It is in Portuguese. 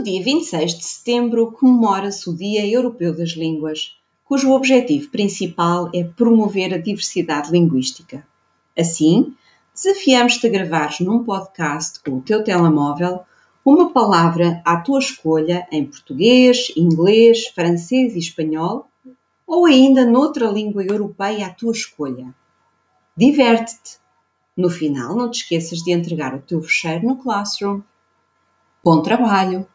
No dia 26 de setembro comemora-se o Dia Europeu das Línguas, cujo objetivo principal é promover a diversidade linguística. Assim, desafiamos-te a gravares num podcast com o teu telemóvel uma palavra à tua escolha em português, inglês, francês e espanhol, ou ainda noutra língua europeia à tua escolha. Diverte-te! No final, não te esqueças de entregar o teu fecheiro no Classroom. Bom trabalho!